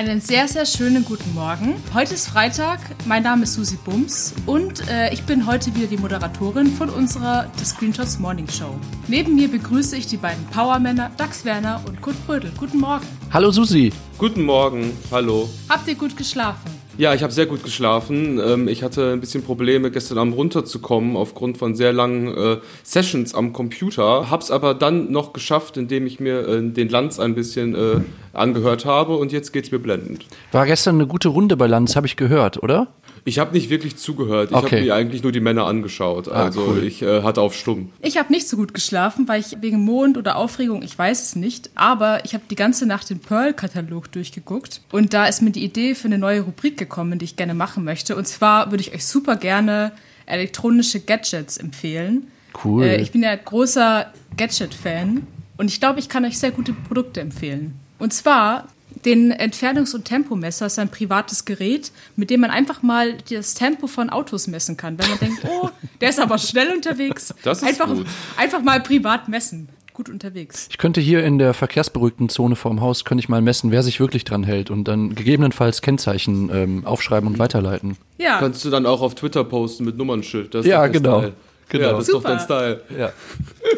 Einen sehr, sehr schönen guten Morgen. Heute ist Freitag. Mein Name ist Susi Bums und äh, ich bin heute wieder die Moderatorin von unserer The Screenshots Morning Show. Neben mir begrüße ich die beiden Powermänner Dax Werner und Kurt Brödel. Guten Morgen. Hallo Susi. Guten Morgen. Hallo. Habt ihr gut geschlafen? Ja, ich habe sehr gut geschlafen. Ähm, ich hatte ein bisschen Probleme, gestern Abend runterzukommen aufgrund von sehr langen äh, Sessions am Computer. Hab's aber dann noch geschafft, indem ich mir äh, den Lanz ein bisschen äh, angehört habe und jetzt geht's mir blendend. War gestern eine gute Runde bei Lanz, habe ich gehört, oder? Ich habe nicht wirklich zugehört. Ich Okay. habe mir eigentlich nur die Männer angeschaut. Ah, Also cool. ich äh, hatte auf Stumm. Ich habe nicht so gut geschlafen, weil ich wegen Mond oder Aufregung, ich weiß es nicht, aber ich habe die ganze Nacht den Pearl-Katalog durchgeguckt und da ist mir die Idee für eine neue Rubrik gekommen, die ich gerne machen möchte. Und zwar würde ich euch super gerne elektronische Gadgets empfehlen. Cool. Äh, ich bin ja großer Gadget-Fan und ich glaube, ich kann euch sehr gute Produkte empfehlen. Und zwar den Entfernungs- und Tempomesser ist ein privates Gerät, mit dem man einfach mal das Tempo von Autos messen kann. Wenn man denkt, oh, der ist aber schnell unterwegs. Das ist einfach, gut. einfach mal privat messen. Gut unterwegs. Ich könnte hier in der verkehrsberuhigten Zone vorm Haus, könnte ich mal messen, wer sich wirklich dran hält und dann gegebenenfalls Kennzeichen ähm, aufschreiben und weiterleiten. Ja, Kannst du dann auch auf Twitter posten mit Nummernschild. Das ist Ja, doch dein genau. Style. Genau. Ja, das ist doch dein Super. Style. Ja.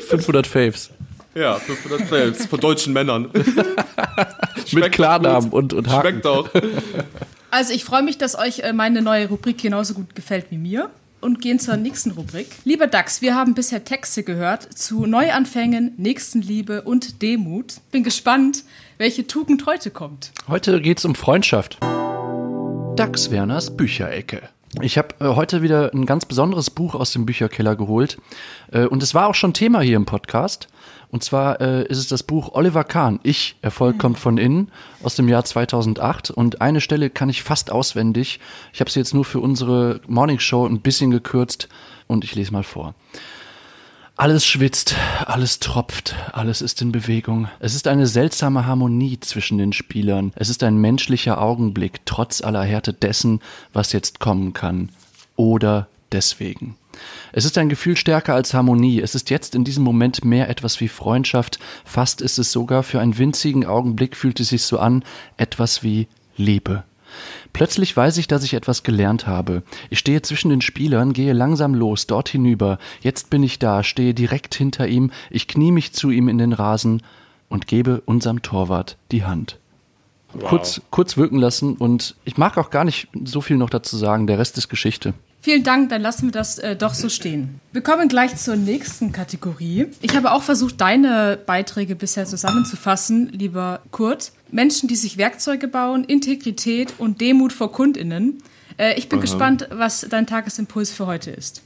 500 Faves. Ja, 500 Fails von deutschen Männern. Mit Klarnamen und, und Haken. Schmeckt auch. also ich freue mich, dass euch äh, meine neue Rubrik genauso gut gefällt wie mir. Und gehen zur nächsten Rubrik. Lieber Dax, wir haben bisher Texte gehört zu Neuanfängen, Nächstenliebe und Demut. Bin gespannt, welche Tugend heute kommt. Heute geht's um Freundschaft. Dax Werners Bücherecke. Ich habe äh, heute wieder ein ganz besonderes Buch aus dem Bücherkeller geholt. Äh, und es war auch schon Thema hier im Podcast. Und zwar äh, ist es das Buch Oliver Kahn, Ich, Erfolg kommt von innen, aus dem Jahr 2008. Und eine Stelle kann ich fast auswendig. Ich habe sie jetzt nur für unsere Morning Show ein bisschen gekürzt. Und ich lese mal vor. Alles schwitzt, alles tropft, alles ist in Bewegung. Es ist eine seltsame Harmonie zwischen den Spielern. Es ist ein menschlicher Augenblick, trotz aller Härte dessen, was jetzt kommen kann. Oder deswegen. Es ist ein Gefühl stärker als Harmonie. Es ist jetzt in diesem Moment mehr etwas wie Freundschaft. Fast ist es sogar für einen winzigen Augenblick fühlt es sich so an, etwas wie Liebe. Plötzlich weiß ich, dass ich etwas gelernt habe. Ich stehe zwischen den Spielern, gehe langsam los, dort hinüber. Jetzt bin ich da, stehe direkt hinter ihm, ich knie mich zu ihm in den Rasen und gebe unserem Torwart die Hand. Kurz, kurz wirken lassen und ich mag auch gar nicht so viel noch dazu sagen, der Rest ist Geschichte. Vielen Dank, dann lassen wir das äh, doch so stehen. Wir kommen gleich zur nächsten Kategorie. Ich habe auch versucht, deine Beiträge bisher zusammenzufassen, lieber Kurt. Menschen, die sich Werkzeuge bauen, Integrität und Demut vor KundInnen. Äh, ich bin gespannt, was dein Tagesimpuls für heute ist.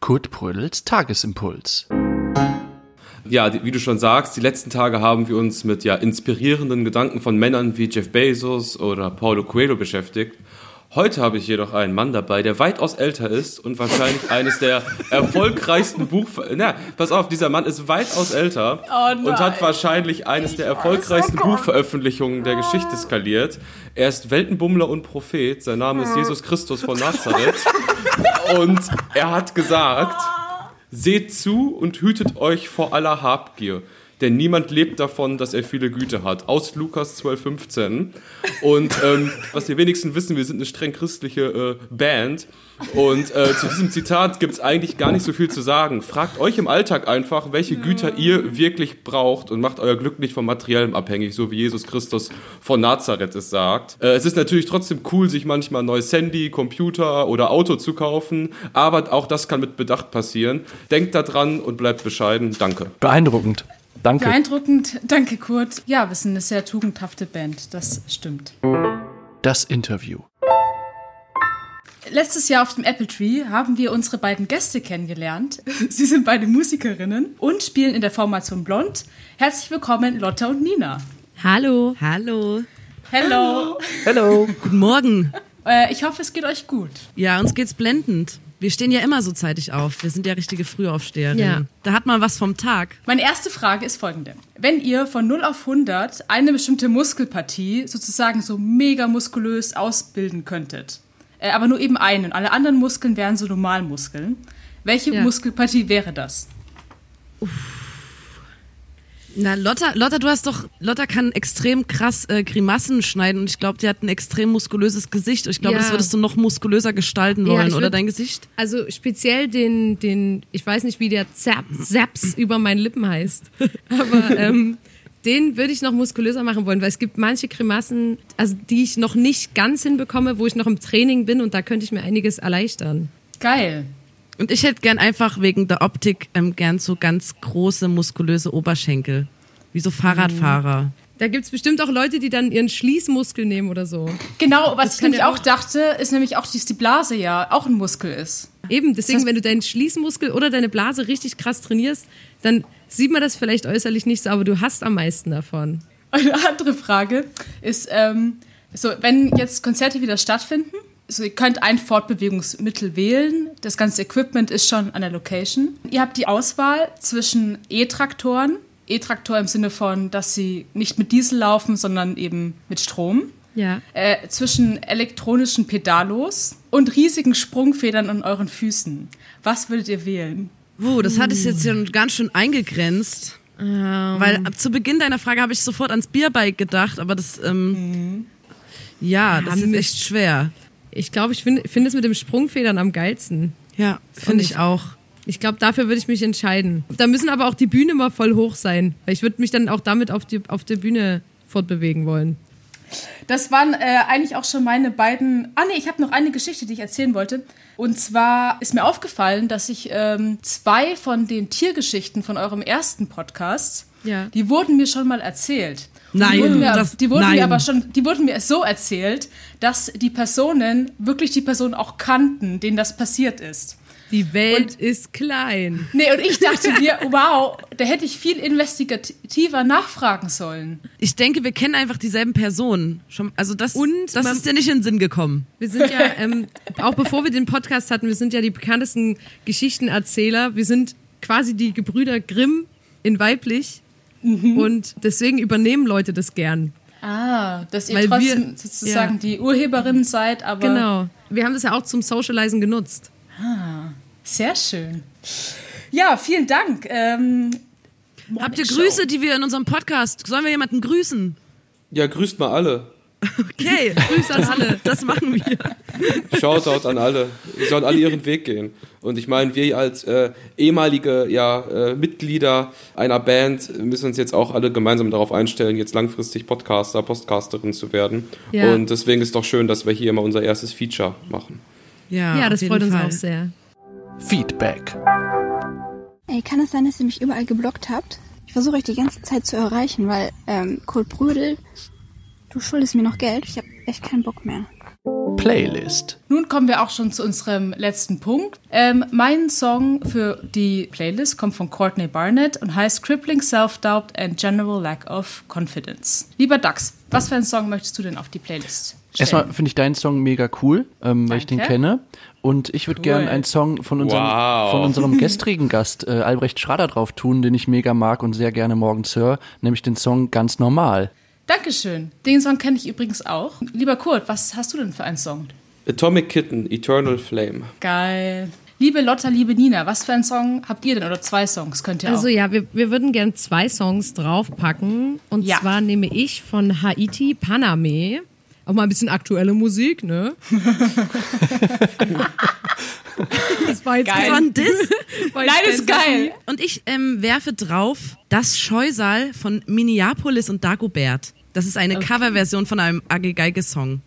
Kurt Brödels Tagesimpuls. Ja, wie du schon sagst, die letzten Tage haben wir uns mit ja inspirierenden Gedanken von Männern wie Jeff Bezos oder Paulo Coelho beschäftigt. Heute habe ich jedoch einen Mann dabei, der weitaus älter ist und wahrscheinlich eines der erfolgreichsten Buch... Na, pass auf, dieser Mann ist weitaus älter Oh und hat wahrscheinlich eines der erfolgreichsten Buchveröffentlichungen der Geschichte skaliert. Er ist Weltenbummler und Prophet. Sein Name ist Jesus Christus von Nazareth. Und er hat gesagt... Seht zu und hütet euch vor aller Habgier, denn niemand lebt davon, dass er viele Güte hat. Aus Lukas 12,15. Und ähm, was die wenigsten wissen, wir sind eine streng christliche äh, Band. Und äh, zu diesem Zitat gibt es eigentlich gar nicht so viel zu sagen. Fragt euch im Alltag einfach, welche Güter ihr wirklich braucht und macht euer Glück nicht vom Materiellem abhängig, so wie Jesus Christus von Nazareth es sagt. Äh, es ist natürlich trotzdem cool, sich manchmal ein neues Handy, Computer oder Auto zu kaufen, aber auch das kann mit Bedacht passieren. Denkt da dran und bleibt bescheiden. Danke. Beeindruckend. Danke. Beeindruckend, danke Kurt. Ja, wir sind eine sehr tugendhafte Band, das stimmt. Das Interview. Letztes Jahr auf dem Apple Tree haben wir unsere beiden Gäste kennengelernt. Sie sind beide Musikerinnen und spielen in der Formation Blond. Herzlich willkommen, Lotta und Nina. Hallo. Hallo. Hello. Hello. Guten Morgen. Äh, ich hoffe, es geht euch gut. Ja, uns geht's blendend. Wir stehen ja immer so zeitig auf. Wir sind ja richtige Frühaufsteherinnen. Ja. Da hat man was vom Tag. Meine erste Frage ist folgende. Wenn ihr von 0 auf 100 eine bestimmte Muskelpartie sozusagen so mega muskulös ausbilden könntet, äh, aber nur eben eine und alle anderen Muskeln wären so Normalmuskeln, welche Ja. Muskelpartie wäre das? Na, Lotta, Lotta, du hast doch, Lotta kann extrem krass äh, Grimassen schneiden und ich glaube, die hat ein extrem muskulöses Gesicht. Ich glaube, Ja. das würdest du noch muskulöser gestalten Ja, wollen, ich oder dein Gesicht? Also speziell den, den, ich weiß nicht, wie der Zap, Zaps über meinen Lippen heißt, aber ähm, den würde ich noch muskulöser machen wollen, weil es gibt manche Grimassen, also die ich noch nicht ganz hinbekomme, wo ich noch im Training bin und da könnte ich mir einiges erleichtern. Geil. Und ich hätte gern einfach wegen der Optik ähm, gern so ganz große, muskulöse Oberschenkel. Wie so Fahrradfahrer. Da gibt's bestimmt auch Leute, die dann ihren Schließmuskel nehmen oder so. Genau, was ich kann nämlich ja auch dachte, ist nämlich auch, dass die Blase ja auch ein Muskel ist. Eben, deswegen, Das- wenn du deinen Schließmuskel oder deine Blase richtig krass trainierst, dann sieht man das vielleicht äußerlich nicht so, aber du hast am meisten davon. Eine andere Frage ist, ähm, so, wenn jetzt Konzerte wieder stattfinden, so, ihr könnt ein Fortbewegungsmittel wählen. Das ganze Equipment ist schon an der Location. Ihr habt die Auswahl zwischen E-Traktoren. E-Traktor im Sinne von, dass sie nicht mit Diesel laufen, sondern eben mit Strom. Ja. Äh, zwischen elektronischen Pedalos und riesigen Sprungfedern an euren Füßen. Was würdet ihr wählen? Wow, das hat es jetzt schon ganz schön eingegrenzt. Weil ab zu Beginn deiner Frage habe ich sofort ans Bierbike gedacht, aber das, ähm, ja, das Ja, ist echt schwer. Ich glaube, ich finde find es mit dem Sprungfedern am geilsten. Ja, finde ich ich. auch. Ich glaube, dafür würde ich mich entscheiden. Da müssen aber auch die Bühne mal voll hoch sein. Weil ich würde mich dann auch damit auf, die, auf der Bühne fortbewegen wollen. Das waren äh, eigentlich auch schon meine beiden. Ah nee, ich habe noch eine Geschichte, die ich erzählen wollte. Und zwar ist mir aufgefallen, dass ich ähm, zwei von den Tiergeschichten von eurem ersten Podcast, Ja. die wurden mir schon mal erzählt. Und Nein, die wurden, mir, das- die wurden nein. mir aber schon, die wurden mir so erzählt, dass die Personen wirklich die Person auch kannten, denen das passiert ist. Die Welt ist klein. Nee, und ich dachte mir, wow, da hätte ich viel investigativer nachfragen sollen. Ich denke, wir kennen einfach dieselben Personen. Schon, also das, Und das man- ist dir nicht in den Sinn gekommen. Wir sind ja, ähm, auch bevor wir den Podcast hatten, wir sind ja die bekanntesten Geschichtenerzähler. Wir sind quasi die Gebrüder Grimm in weiblich. Und deswegen übernehmen Leute das gern. Ah, dass ihr Weil wir- trotzdem sozusagen ja. die Urheberin seid, aber Genau. Wir haben das ja auch zum Socializen genutzt. Sehr schön. Ja, vielen Dank. Ähm, Habt ihr. Grüße, die wir in unserem Podcast, sollen wir jemanden grüßen? Ja, grüßt mal alle. Okay, Grüße an alle. Das machen wir. Shoutout an alle. Die sollen alle ihren Weg gehen. Und ich meine, wir als äh, ehemalige ja, äh, Mitglieder einer Band müssen uns jetzt auch alle gemeinsam darauf einstellen, jetzt langfristig Podcaster, Podcasterin zu werden. Ja. Und deswegen ist doch schön, dass wir hier mal unser erstes Feature machen. Ja, Ja, das freut uns Fall. auch sehr. Feedback. Ey, kann es sein, dass ihr mich überall geblockt habt? Ich versuche euch die ganze Zeit zu erreichen, weil, ähm, Kurt Brödel, du schuldest mir noch Geld. Ich habe echt keinen Bock mehr. Playlist. nun kommen wir auch schon zu unserem letzten Punkt. Ähm, mein Song für die Playlist kommt von Courtney Barnett und heißt Crippling Self-Doubt and General Lack of Confidence. Lieber Dax, was für einen Song möchtest du denn auf die Playlist stellen? Erstmal finde ich deinen Song mega cool, ähm, weil ich den kenne. Und ich würde Cool. gerne einen Song von unserem, Wow. von unserem gestrigen Gast äh, Albrecht Schrader drauf tun, den ich mega mag und sehr gerne morgens höre, nämlich den Song Ganz Normal. Dankeschön. Den Song kenne ich übrigens auch. Lieber Kurt, was hast du denn für einen Song? Atomic Kitten, Eternal Flame. Geil. Liebe Lotta, liebe Nina, was für einen Song habt ihr denn? Oder zwei Songs könnt ihr auch. Also ja, wir, wir würden gern zwei Songs draufpacken. Und Ja. zwar nehme ich von Haiti Paname. Auch mal ein bisschen aktuelle Musik, ne? das war jetzt Geil. Das war ein Diss. war jetzt Nein, ist geil. Und ich ähm, werfe drauf das Scheusal von Minneapolis und Dagobert. Das ist eine Coverversion von einem Age Geige Song.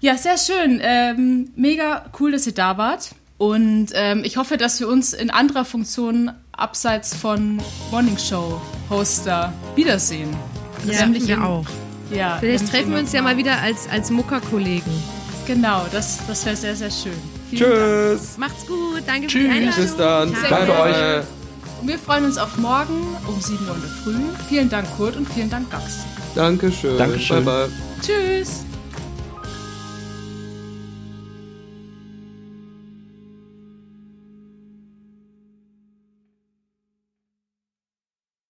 Ja, sehr schön. Ähm, mega cool, dass ihr da wart. Und ähm, ich hoffe, dass wir uns in anderer Funktion abseits von Morning Show Hoster wiedersehen. Ja, Nämlich wir in- auch. Ja, Vielleicht treffen wir uns ja mal wieder als, als Mucker-Kollegen. Genau, das, das wäre sehr, sehr schön. Vielen Tschüss. Macht's gut, danke Tschüss. für die Einladung. Bis dann. Sehr Danke euch. Dank. Und wir freuen uns auf morgen um 7 Uhr in der Früh. Vielen Dank, Kurt, und vielen Dank, Dax. Dankeschön. Dankeschön. Bye, bye. Tschüss.